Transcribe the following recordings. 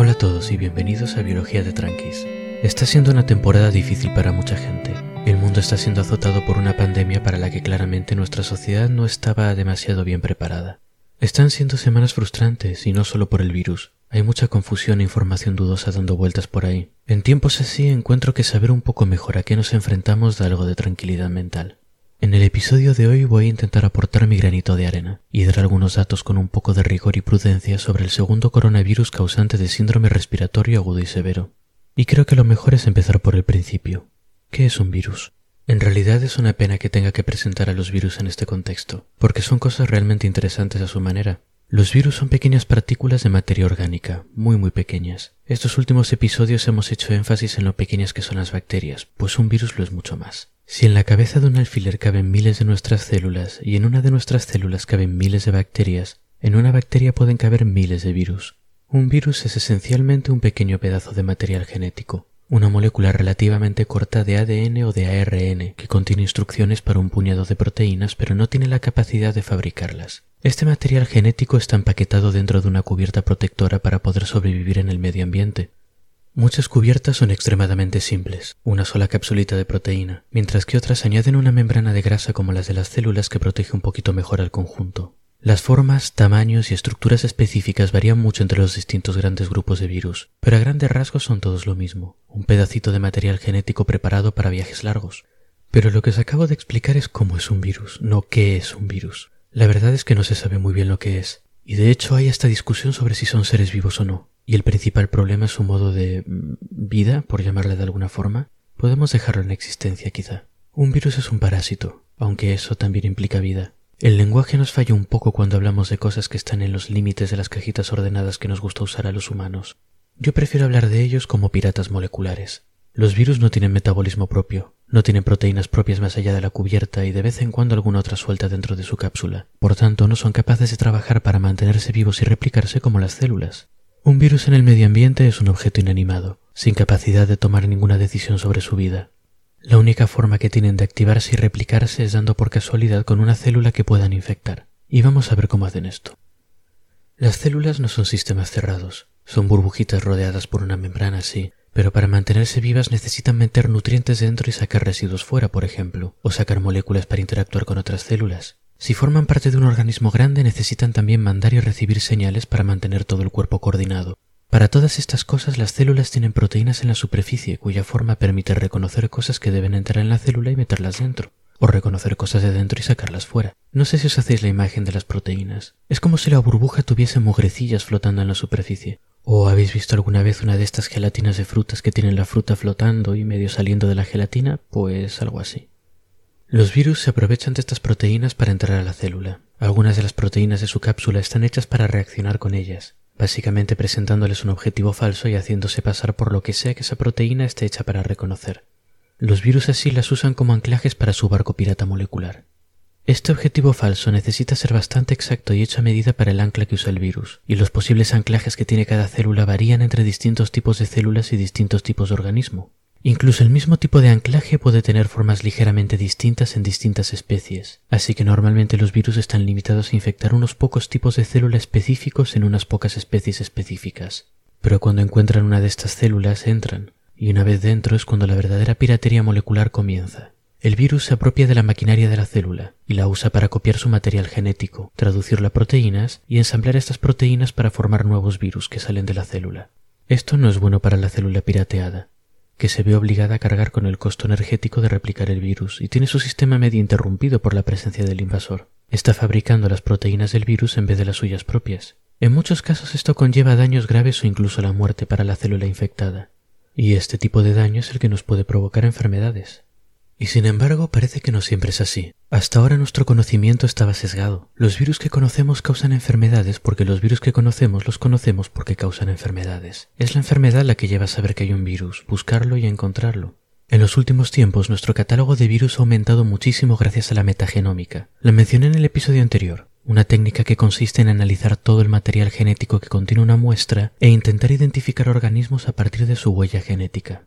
Hola a todos y bienvenidos a Biología de Tranquis. Está siendo una temporada difícil para mucha gente. El mundo está siendo azotado por una pandemia para la que claramente nuestra sociedad no estaba demasiado bien preparada. Están siendo semanas frustrantes y no solo por el virus. Hay mucha confusión e información dudosa dando vueltas por ahí. En tiempos así encuentro que saber un poco mejor a qué nos enfrentamos da algo de tranquilidad mental. En el episodio de hoy voy a intentar aportar mi granito de arena y dar algunos datos con un poco de rigor y prudencia sobre el segundo coronavirus causante de síndrome respiratorio agudo y severo. Y creo que lo mejor es empezar por el principio. ¿Qué es un virus? En realidad es una pena que tenga que presentar a los virus en este contexto, porque son cosas realmente interesantes a su manera. Los virus son pequeñas partículas de materia orgánica, muy muy pequeñas. Estos últimos episodios hemos hecho énfasis en lo pequeñas que son las bacterias, pues un virus lo es mucho más. Si en la cabeza de un alfiler caben miles de nuestras células y en una de nuestras células caben miles de bacterias, en una bacteria pueden caber miles de virus. Un virus es esencialmente un pequeño pedazo de material genético, una molécula relativamente corta de ADN o de ARN que contiene instrucciones para un puñado de proteínas pero no tiene la capacidad de fabricarlas. Este material genético está empaquetado dentro de una cubierta protectora para poder sobrevivir en el medio ambiente. Muchas cubiertas son extremadamente simples, una sola capsulita de proteína, mientras que otras añaden una membrana de grasa como las de las células que protege un poquito mejor al conjunto. Las formas, tamaños y estructuras específicas varían mucho entre los distintos grandes grupos de virus, pero a grandes rasgos son todos lo mismo, un pedacito de material genético preparado para viajes largos. Pero lo que os acabo de explicar es cómo es un virus, no qué es un virus. La verdad es que no se sabe muy bien lo que es, y de hecho hay esta discusión sobre si son seres vivos o no. Y el principal problema es su modo de mm, vida, por llamarle de alguna forma. Podemos dejarlo en existencia quizá. Un virus es un parásito, aunque eso también implica vida. El lenguaje nos falla un poco cuando hablamos de cosas que están en los límites de las cajitas ordenadas que nos gusta usar a los humanos. Yo prefiero hablar de ellos como piratas moleculares. Los virus no tienen metabolismo propio, no tienen proteínas propias más allá de la cubierta y de vez en cuando alguna otra suelta dentro de su cápsula. Por tanto, no son capaces de trabajar para mantenerse vivos y replicarse como las células. Un virus en el medio ambiente es un objeto inanimado, sin capacidad de tomar ninguna decisión sobre su vida. La única forma que tienen de activarse y replicarse es dando por casualidad con una célula que puedan infectar. Y vamos a ver cómo hacen esto. Las células no son sistemas cerrados, son burbujitas rodeadas por una membrana así, pero para mantenerse vivas necesitan meter nutrientes dentro y sacar residuos fuera, por ejemplo, o sacar moléculas para interactuar con otras células. Si forman parte de un organismo grande necesitan también mandar y recibir señales para mantener todo el cuerpo coordinado. Para todas estas cosas las células tienen proteínas en la superficie cuya forma permite reconocer cosas que deben entrar en la célula y meterlas dentro, o reconocer cosas de dentro y sacarlas fuera. No sé si os hacéis la imagen de las proteínas. Es como si la burbuja tuviese mugrecillas flotando en la superficie. ¿O habéis visto alguna vez una de estas gelatinas de frutas que tienen la fruta flotando y medio saliendo de la gelatina? Pues algo así. Los virus se aprovechan de estas proteínas para entrar a la célula. Algunas de las proteínas de su cápsula están hechas para reaccionar con ellas, básicamente presentándoles un objetivo falso y haciéndose pasar por lo que sea que esa proteína esté hecha para reconocer. Los virus así las usan como anclajes para su barco pirata molecular. Este objetivo falso necesita ser bastante exacto y hecho a medida para el ancla que usa el virus, y los posibles anclajes que tiene cada célula varían entre distintos tipos de células y distintos tipos de organismo. Incluso el mismo tipo de anclaje puede tener formas ligeramente distintas en distintas especies, así que normalmente los virus están limitados a infectar unos pocos tipos de célula específicos en unas pocas especies específicas. Pero cuando encuentran una de estas células entran, y una vez dentro es cuando la verdadera piratería molecular comienza. El virus se apropia de la maquinaria de la célula y la usa para copiar su material genético, traducirlo a proteínas y ensamblar estas proteínas para formar nuevos virus que salen de la célula. Esto no es bueno para la célula pirateada, que se ve obligada a cargar con el costo energético de replicar el virus y tiene su sistema medio interrumpido por la presencia del invasor. Está fabricando las proteínas del virus en vez de las suyas propias. En muchos casos esto conlleva daños graves o incluso la muerte para la célula infectada. Y este tipo de daño es el que nos puede provocar enfermedades. Y sin embargo parece que no siempre es así. Hasta ahora nuestro conocimiento estaba sesgado. Los virus que conocemos causan enfermedades porque los virus que conocemos los conocemos porque causan enfermedades. Es la enfermedad la que lleva a saber que hay un virus, buscarlo y encontrarlo. En los últimos tiempos nuestro catálogo de virus ha aumentado muchísimo gracias a la metagenómica. La mencioné en el episodio anterior, una técnica que consiste en analizar todo el material genético que contiene una muestra e intentar identificar organismos a partir de su huella genética.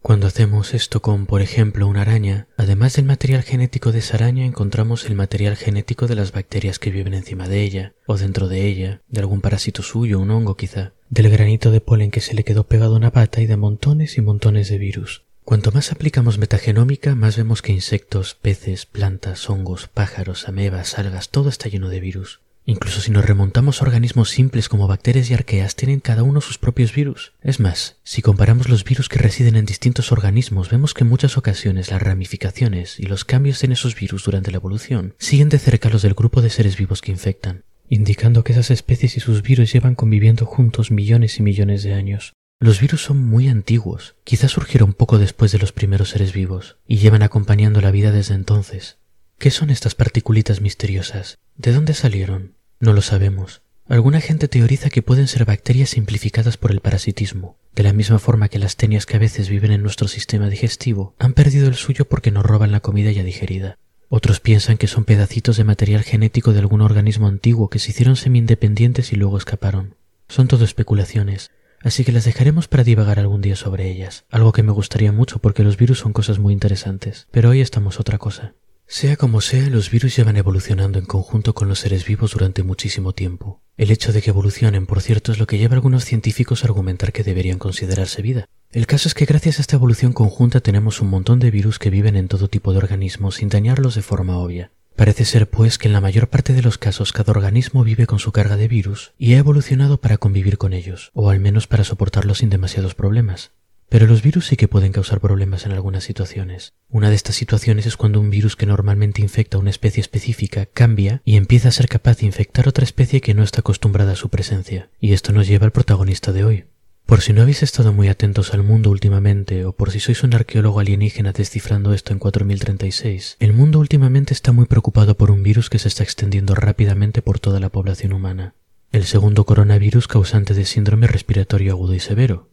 Cuando hacemos esto con, por ejemplo, una araña, además del material genético de esa araña encontramos el material genético de las bacterias que viven encima de ella, o dentro de ella, de algún parásito suyo, un hongo quizá, del granito de polen que se le quedó pegado a una pata y de montones y montones de virus. Cuanto más aplicamos metagenómica, más vemos que insectos, peces, plantas, hongos, pájaros, amebas, algas, todo está lleno de virus. Incluso si nos remontamos a organismos simples como bacterias y arqueas, tienen cada uno sus propios virus. Es más, si comparamos los virus que residen en distintos organismos, vemos que en muchas ocasiones las ramificaciones y los cambios en esos virus durante la evolución siguen de cerca los del grupo de seres vivos que infectan, indicando que esas especies y sus virus llevan conviviendo juntos millones y millones de años. Los virus son muy antiguos, quizás surgieron poco después de los primeros seres vivos, y llevan acompañando la vida desde entonces. ¿Qué son estas particulitas misteriosas? ¿De dónde salieron? No lo sabemos. Alguna gente teoriza que pueden ser bacterias simplificadas por el parasitismo, de la misma forma que las tenias que a veces viven en nuestro sistema digestivo han perdido el suyo porque nos roban la comida ya digerida. Otros piensan que son pedacitos de material genético de algún organismo antiguo que se hicieron semi-independientes y luego escaparon. Son todo especulaciones, así que las dejaremos para divagar algún día sobre ellas, algo que me gustaría mucho porque los virus son cosas muy interesantes, pero hoy estamos otra cosa. Sea como sea, los virus llevan evolucionando en conjunto con los seres vivos durante muchísimo tiempo. El hecho de que evolucionen, por cierto, es lo que lleva a algunos científicos a argumentar que deberían considerarse vida. El caso es que gracias a esta evolución conjunta tenemos un montón de virus que viven en todo tipo de organismos sin dañarlos de forma obvia. Parece ser, pues, que en la mayor parte de los casos cada organismo vive con su carga de virus y ha evolucionado para convivir con ellos, o al menos para soportarlos sin demasiados problemas. Pero los virus sí que pueden causar problemas en algunas situaciones. Una de estas situaciones es cuando un virus que normalmente infecta a una especie específica cambia y empieza a ser capaz de infectar otra especie que no está acostumbrada a su presencia. Y esto nos lleva al protagonista de hoy. Por si no habéis estado muy atentos al mundo últimamente, o por si sois un arqueólogo alienígena descifrando esto en 4036, el mundo últimamente está muy preocupado por un virus que se está extendiendo rápidamente por toda la población humana. El segundo coronavirus causante de síndrome respiratorio agudo y severo,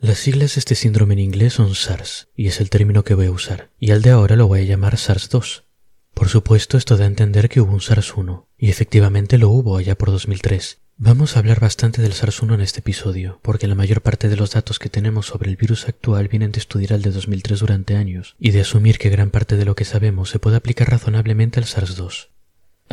las siglas de este síndrome en inglés son SARS, y es el término que voy a usar, y al de ahora lo voy a llamar SARS-2. Por supuesto, esto da a entender que hubo un SARS-1, y efectivamente lo hubo allá por 2003. Vamos a hablar bastante del SARS-1 en este episodio, porque la mayor parte de los datos que tenemos sobre el virus actual vienen de estudiar el de 2003 durante años, y de asumir que gran parte de lo que sabemos se puede aplicar razonablemente al SARS-2.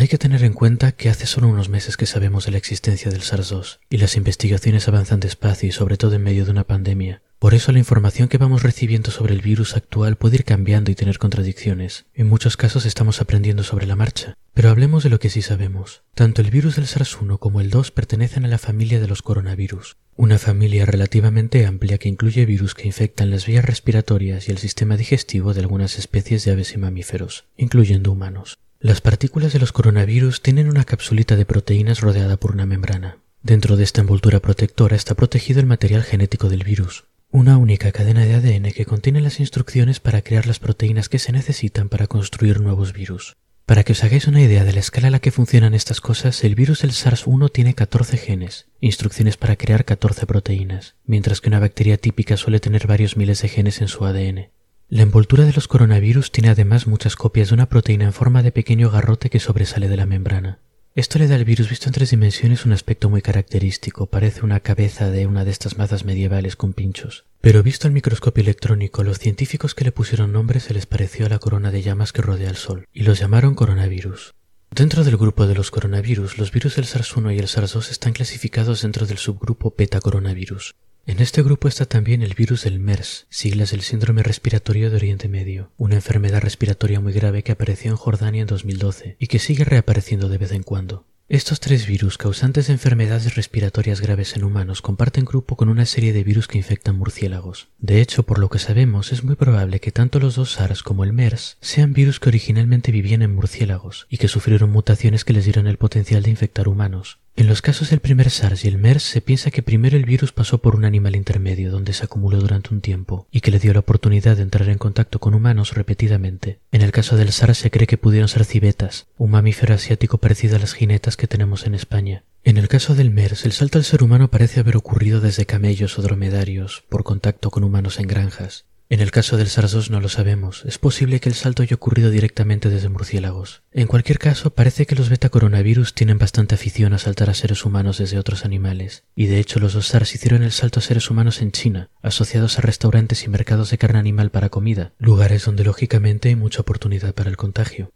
Hay que tener en cuenta que hace solo unos meses que sabemos de la existencia del SARS-2 y las investigaciones avanzan despacio y sobre todo en medio de una pandemia. Por eso la información que vamos recibiendo sobre el virus actual puede ir cambiando y tener contradicciones. En muchos casos estamos aprendiendo sobre la marcha. Pero hablemos de lo que sí sabemos. Tanto el virus del SARS-1 como el 2 pertenecen a la familia de los coronavirus, una familia relativamente amplia que incluye virus que infectan las vías respiratorias y el sistema digestivo de algunas especies de aves y mamíferos, incluyendo humanos. Las partículas de los coronavirus tienen una capsulita de proteínas rodeada por una membrana. Dentro de esta envoltura protectora está protegido el material genético del virus, una única cadena de ADN que contiene las instrucciones para crear las proteínas que se necesitan para construir nuevos virus. Para que os hagáis una idea de la escala a la que funcionan estas cosas, el virus del SARS-1 tiene 14 genes, instrucciones para crear 14 proteínas, mientras que una bacteria típica suele tener varios miles de genes en su ADN. La envoltura de los coronavirus tiene además muchas copias de una proteína en forma de pequeño garrote que sobresale de la membrana. Esto le da al virus visto en tres dimensiones un aspecto muy característico, parece una cabeza de una de estas mazas medievales con pinchos. Pero visto al microscopio electrónico, los científicos que le pusieron nombre se les pareció a la corona de llamas que rodea el Sol, y los llamaron coronavirus. Dentro del grupo de los coronavirus, los virus del SARS-1 y el SARS-2 están clasificados dentro del subgrupo beta-coronavirus. En este grupo está también el virus del MERS, siglas del síndrome respiratorio de Oriente Medio, una enfermedad respiratoria muy grave que apareció en Jordania en 2012 y que sigue reapareciendo de vez en cuando. Estos tres virus causantes de enfermedades respiratorias graves en humanos comparten grupo con una serie de virus que infectan murciélagos. De hecho, por lo que sabemos, es muy probable que tanto los dos SARS como el MERS sean virus que originalmente vivían en murciélagos y que sufrieron mutaciones que les dieron el potencial de infectar humanos. En los casos del primer SARS y el MERS se piensa que primero el virus pasó por un animal intermedio donde se acumuló durante un tiempo y que le dio la oportunidad de entrar en contacto con humanos repetidamente. En el caso del SARS se cree que pudieron ser civetas, un mamífero asiático parecido a las jinetas que tenemos en España. En el caso del MERS, el salto al ser humano parece haber ocurrido desde camellos o dromedarios, por contacto con humanos en granjas. En el caso del SARS-2 no lo sabemos. Es posible que el salto haya ocurrido directamente desde murciélagos. En cualquier caso, parece que los betacoronavirus tienen bastante afición a saltar a seres humanos desde otros animales. Y de hecho, los dos SARS hicieron el salto a seres humanos en China, asociados a restaurantes y mercados de carne animal para comida, lugares donde lógicamente hay mucha oportunidad para el contagio.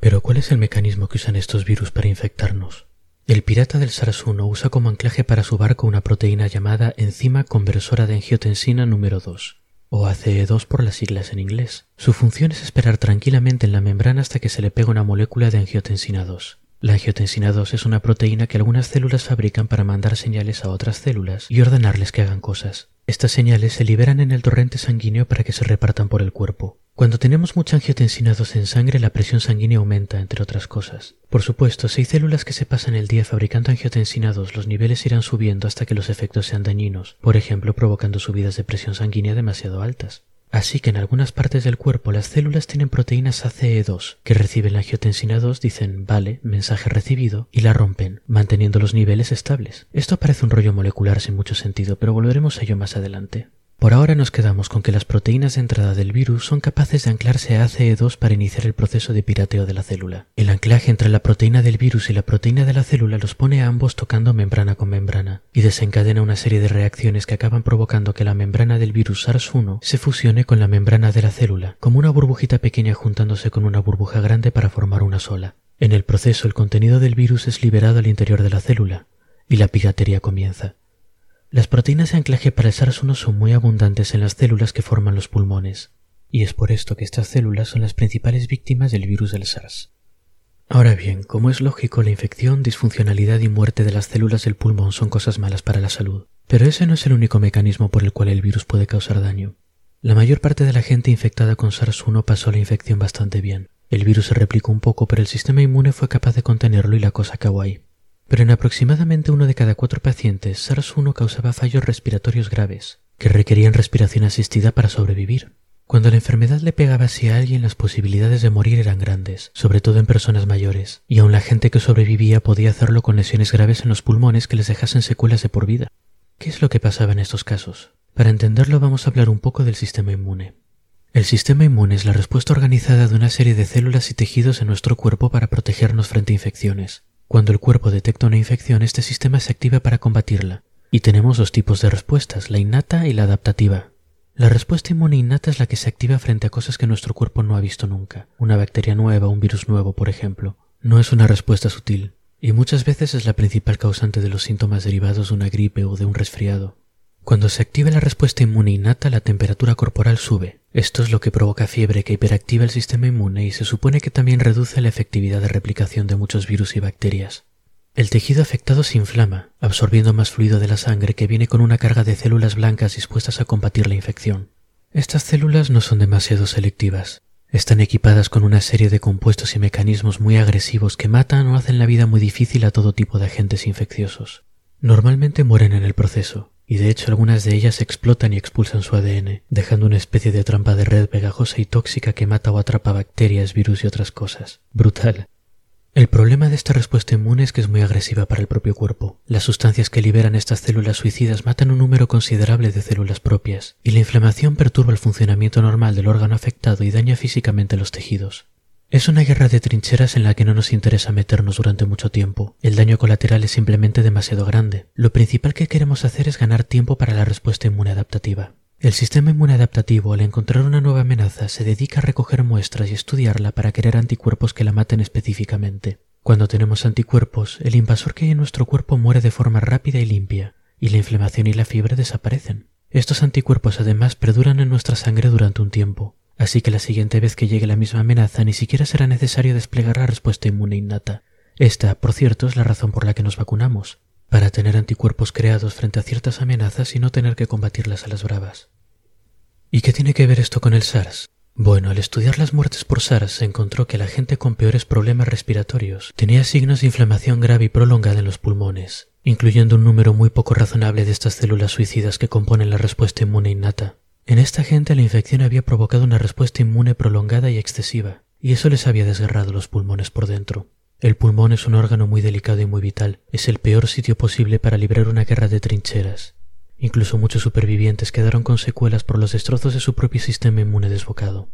Pero ¿cuál es el mecanismo que usan estos virus para infectarnos? El pirata del SARS-1 usa como anclaje para su barco una proteína llamada enzima conversora de angiotensina número 2 o ACE2 por las siglas en inglés. Su función es esperar tranquilamente en la membrana hasta que se le pega una molécula de angiotensina 2. La angiotensina 2 es una proteína que algunas células fabrican para mandar señales a otras células y ordenarles que hagan cosas. Estas señales se liberan en el torrente sanguíneo para que se repartan por el cuerpo. Cuando tenemos mucha angiotensina 2 en sangre, la presión sanguínea aumenta, entre otras cosas. Por supuesto, si hay células que se pasan el día fabricando angiotensina 2, los niveles irán subiendo hasta que los efectos sean dañinos, por ejemplo, provocando subidas de presión sanguínea demasiado altas. Así que en algunas partes del cuerpo las células tienen proteínas ACE2 que reciben la angiotensina 2, dicen vale, mensaje recibido, y la rompen, manteniendo los niveles estables. Esto parece un rollo molecular sin mucho sentido, pero volveremos a ello más adelante. Por ahora nos quedamos con que las proteínas de entrada del virus son capaces de anclarse a ACE2 para iniciar el proceso de pirateo de la célula. El anclaje entre la proteína del virus y la proteína de la célula los pone a ambos tocando membrana con membrana y desencadena una serie de reacciones que acaban provocando que la membrana del virus SARS-1 se fusione con la membrana de la célula, como una burbujita pequeña juntándose con una burbuja grande para formar una sola. En el proceso el contenido del virus es liberado al interior de la célula y la piratería comienza. Las proteínas de anclaje para el SARS-1 son muy abundantes en las células que forman los pulmones, y es por esto que estas células son las principales víctimas del virus del SARS. Ahora bien, como es lógico, la infección, disfuncionalidad y muerte de las células del pulmón son cosas malas para la salud, pero ese no es el único mecanismo por el cual el virus puede causar daño. La mayor parte de la gente infectada con SARS-1 pasó la infección bastante bien. El virus se replicó un poco, pero el sistema inmune fue capaz de contenerlo y la cosa acabó ahí. Pero en aproximadamente uno de cada cuatro pacientes, SARS-1 causaba fallos respiratorios graves, que requerían respiración asistida para sobrevivir. Cuando la enfermedad le pegaba así a alguien, las posibilidades de morir eran grandes, sobre todo en personas mayores, y aun la gente que sobrevivía podía hacerlo con lesiones graves en los pulmones que les dejasen secuelas de por vida. ¿Qué es lo que pasaba en estos casos? Para entenderlo vamos a hablar un poco del sistema inmune. El sistema inmune es la respuesta organizada de una serie de células y tejidos en nuestro cuerpo para protegernos frente a infecciones. Cuando el cuerpo detecta una infección, este sistema se activa para combatirla. Y tenemos dos tipos de respuestas, la innata y la adaptativa. La respuesta inmune innata es la que se activa frente a cosas que nuestro cuerpo no ha visto nunca. Una bacteria nueva, un virus nuevo, por ejemplo. No es una respuesta sutil, y muchas veces es la principal causante de los síntomas derivados de una gripe o de un resfriado. Cuando se activa la respuesta inmune innata, la temperatura corporal sube. Esto es lo que provoca fiebre que hiperactiva el sistema inmune y se supone que también reduce la efectividad de replicación de muchos virus y bacterias. El tejido afectado se inflama, absorbiendo más fluido de la sangre que viene con una carga de células blancas dispuestas a combatir la infección. Estas células no son demasiado selectivas. Están equipadas con una serie de compuestos y mecanismos muy agresivos que matan o hacen la vida muy difícil a todo tipo de agentes infecciosos. Normalmente mueren en el proceso, y de hecho algunas de ellas explotan y expulsan su ADN, dejando una especie de trampa de red pegajosa y tóxica que mata o atrapa bacterias, virus y otras cosas. Brutal. El problema de esta respuesta inmune es que es muy agresiva para el propio cuerpo. Las sustancias que liberan estas células suicidas matan un número considerable de células propias, y la inflamación perturba el funcionamiento normal del órgano afectado y daña físicamente los tejidos. Es una guerra de trincheras en la que no nos interesa meternos durante mucho tiempo. El daño colateral es simplemente demasiado grande. Lo principal que queremos hacer es ganar tiempo para la respuesta inmune adaptativa. El sistema inmune adaptativo, al encontrar una nueva amenaza, se dedica a recoger muestras y estudiarla para crear anticuerpos que la maten específicamente. Cuando tenemos anticuerpos, el invasor que hay en nuestro cuerpo muere de forma rápida y limpia, y la inflamación y la fiebre desaparecen. Estos anticuerpos además perduran en nuestra sangre durante un tiempo, Así que la siguiente vez que llegue la misma amenaza ni siquiera será necesario desplegar la respuesta inmune innata. Esta, por cierto, es la razón por la que nos vacunamos, para tener anticuerpos creados frente a ciertas amenazas y no tener que combatirlas a las bravas. ¿Y qué tiene que ver esto con el SARS? Bueno, al estudiar las muertes por SARS se encontró que la gente con peores problemas respiratorios tenía signos de inflamación grave y prolongada en los pulmones, incluyendo un número muy poco razonable de estas células suicidas que componen la respuesta inmune innata. En esta gente la infección había provocado una respuesta inmune prolongada y excesiva, y eso les había desgarrado los pulmones por dentro. El pulmón es un órgano muy delicado y muy vital, es el peor sitio posible para librar una guerra de trincheras, Incluso muchos supervivientes quedaron con secuelas por los destrozos de su propio sistema inmune desbocado.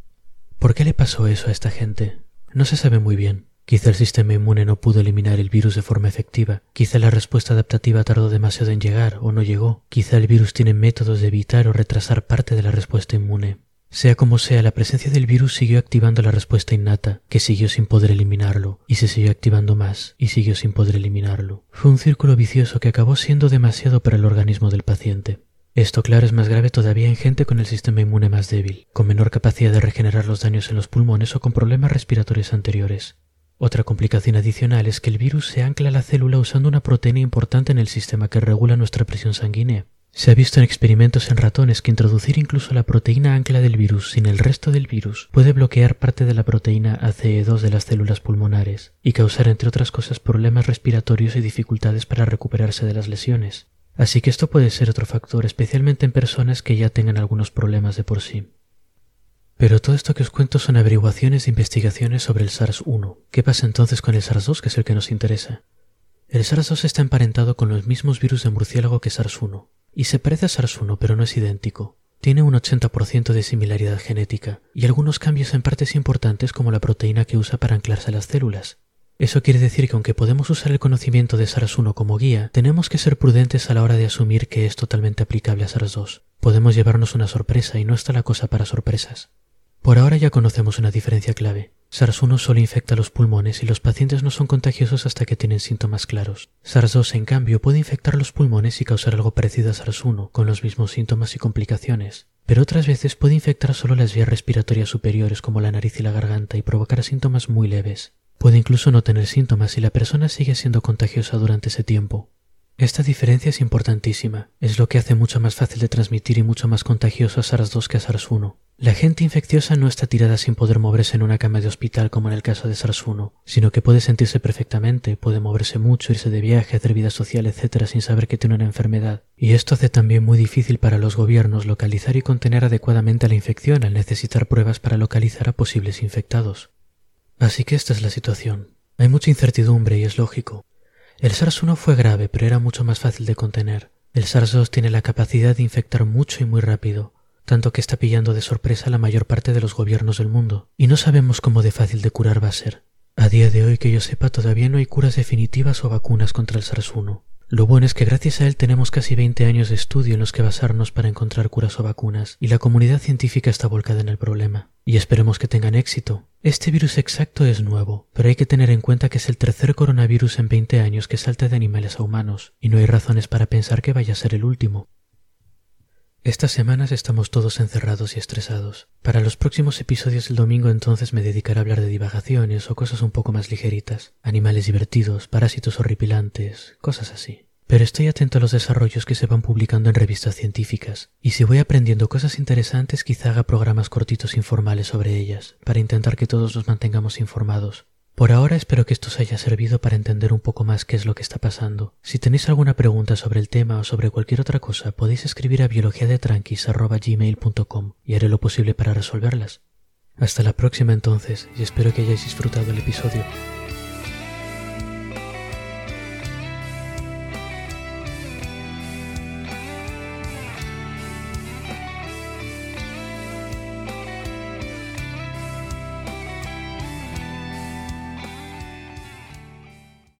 ¿Por qué le pasó eso a esta gente? No se sabe muy bien. Quizá el sistema inmune no pudo eliminar el virus de forma efectiva, quizá la respuesta adaptativa tardó demasiado en llegar o no llegó, quizá el virus tiene métodos de evitar o retrasar parte de la respuesta inmune. Sea como sea, la presencia del virus siguió activando la respuesta innata, que siguió sin poder eliminarlo, y se siguió activando más, y siguió sin poder eliminarlo. Fue un círculo vicioso que acabó siendo demasiado para el organismo del paciente. Esto, claro, es más grave todavía en gente con el sistema inmune más débil, con menor capacidad de regenerar los daños en los pulmones o con problemas respiratorios anteriores. Otra complicación adicional es que el virus se ancla a la célula usando una proteína importante en el sistema que regula nuestra presión sanguínea. Se ha visto en experimentos en ratones que introducir incluso la proteína ancla del virus sin el resto del virus puede bloquear parte de la proteína ACE2 de las células pulmonares y causar entre otras cosas problemas respiratorios y dificultades para recuperarse de las lesiones. Así que esto puede ser otro factor, especialmente en personas que ya tengan algunos problemas de por sí. Pero todo esto que os cuento son averiguaciones e investigaciones sobre el SARS-1. ¿Qué pasa entonces con el SARS-2, que es el que nos interesa? El SARS-2 está emparentado con los mismos virus de murciélago que SARS-1, y se parece a SARS-1 pero no es idéntico. Tiene un 80% de similaridad genética, y algunos cambios en partes importantes como la proteína que usa para anclarse a las células. Eso quiere decir que aunque podemos usar el conocimiento de SARS-1 como guía, tenemos que ser prudentes a la hora de asumir que es totalmente aplicable a SARS-2. Podemos llevarnos una sorpresa y no está la cosa para sorpresas. Por ahora ya conocemos una diferencia clave. SARS-1 solo infecta los pulmones y los pacientes no son contagiosos hasta que tienen síntomas claros. SARS-2, en cambio, puede infectar los pulmones y causar algo parecido a SARS-1, con los mismos síntomas y complicaciones. Pero otras veces puede infectar solo las vías respiratorias superiores como la nariz y la garganta y provocar síntomas muy leves. Puede incluso no tener síntomas y la persona sigue siendo contagiosa durante ese tiempo. Esta diferencia es importantísima, es lo que hace mucho más fácil de transmitir y mucho más contagioso a SARS-2 que a SARS-1. La gente infecciosa no está tirada sin poder moverse en una cama de hospital como en el caso de SARS-1, sino que puede sentirse perfectamente, puede moverse mucho, irse de viaje, hacer vida social, etc., sin saber que tiene una enfermedad. Y esto hace también muy difícil para los gobiernos localizar y contener adecuadamente la infección al necesitar pruebas para localizar a posibles infectados. Así que esta es la situación. Hay mucha incertidumbre y es lógico. El SARS-1 fue grave, pero era mucho más fácil de contener. El SARS-2 tiene la capacidad de infectar mucho y muy rápido, tanto que está pillando de sorpresa la mayor parte de los gobiernos del mundo, y no sabemos cómo de fácil de curar va a ser. A día de hoy que yo sepa todavía no hay curas definitivas o vacunas contra el SARS-1, lo bueno es que gracias a él tenemos casi 20 años de estudio en los que basarnos para encontrar curas o vacunas, y la comunidad científica está volcada en el problema. Y esperemos que tengan éxito. Este virus exacto es nuevo, pero hay que tener en cuenta que es el tercer coronavirus en 20 años que salta de animales a humanos, y no hay razones para pensar que vaya a ser el último. Estas semanas estamos todos encerrados y estresados. Para los próximos episodios del domingo entonces me dedicaré a hablar de divagaciones o cosas un poco más ligeritas, animales divertidos, parásitos horripilantes, cosas así. Pero estoy atento a los desarrollos que se van publicando en revistas científicas, y si voy aprendiendo cosas interesantes quizá haga programas cortitos informales sobre ellas, para intentar que todos nos mantengamos informados, por ahora espero que esto os haya servido para entender un poco más qué es lo que está pasando. Si tenéis alguna pregunta sobre el tema o sobre cualquier otra cosa, podéis escribir a biologiadetranquis.gmail.com y haré lo posible para resolverlas. Hasta la próxima entonces, y espero que hayáis disfrutado el episodio.